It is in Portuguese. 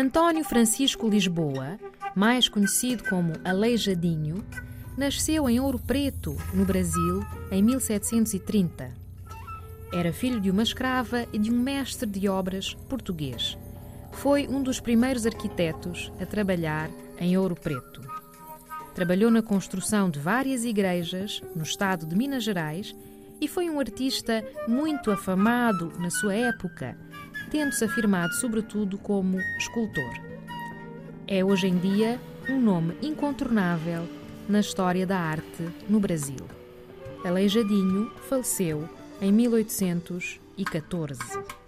António Francisco Lisboa, mais conhecido como Aleijadinho, nasceu em Ouro Preto, no Brasil, em 1730. Era filho de uma escrava e de um mestre de obras português. Foi um dos primeiros arquitetos a trabalhar em Ouro Preto. Trabalhou na construção de várias igrejas no estado de Minas Gerais e foi um artista muito afamado na sua época, tendo-se afirmado sobretudo como escultor. É hoje em dia um nome incontornável na história da arte no Brasil. Aleijadinho faleceu em 1814.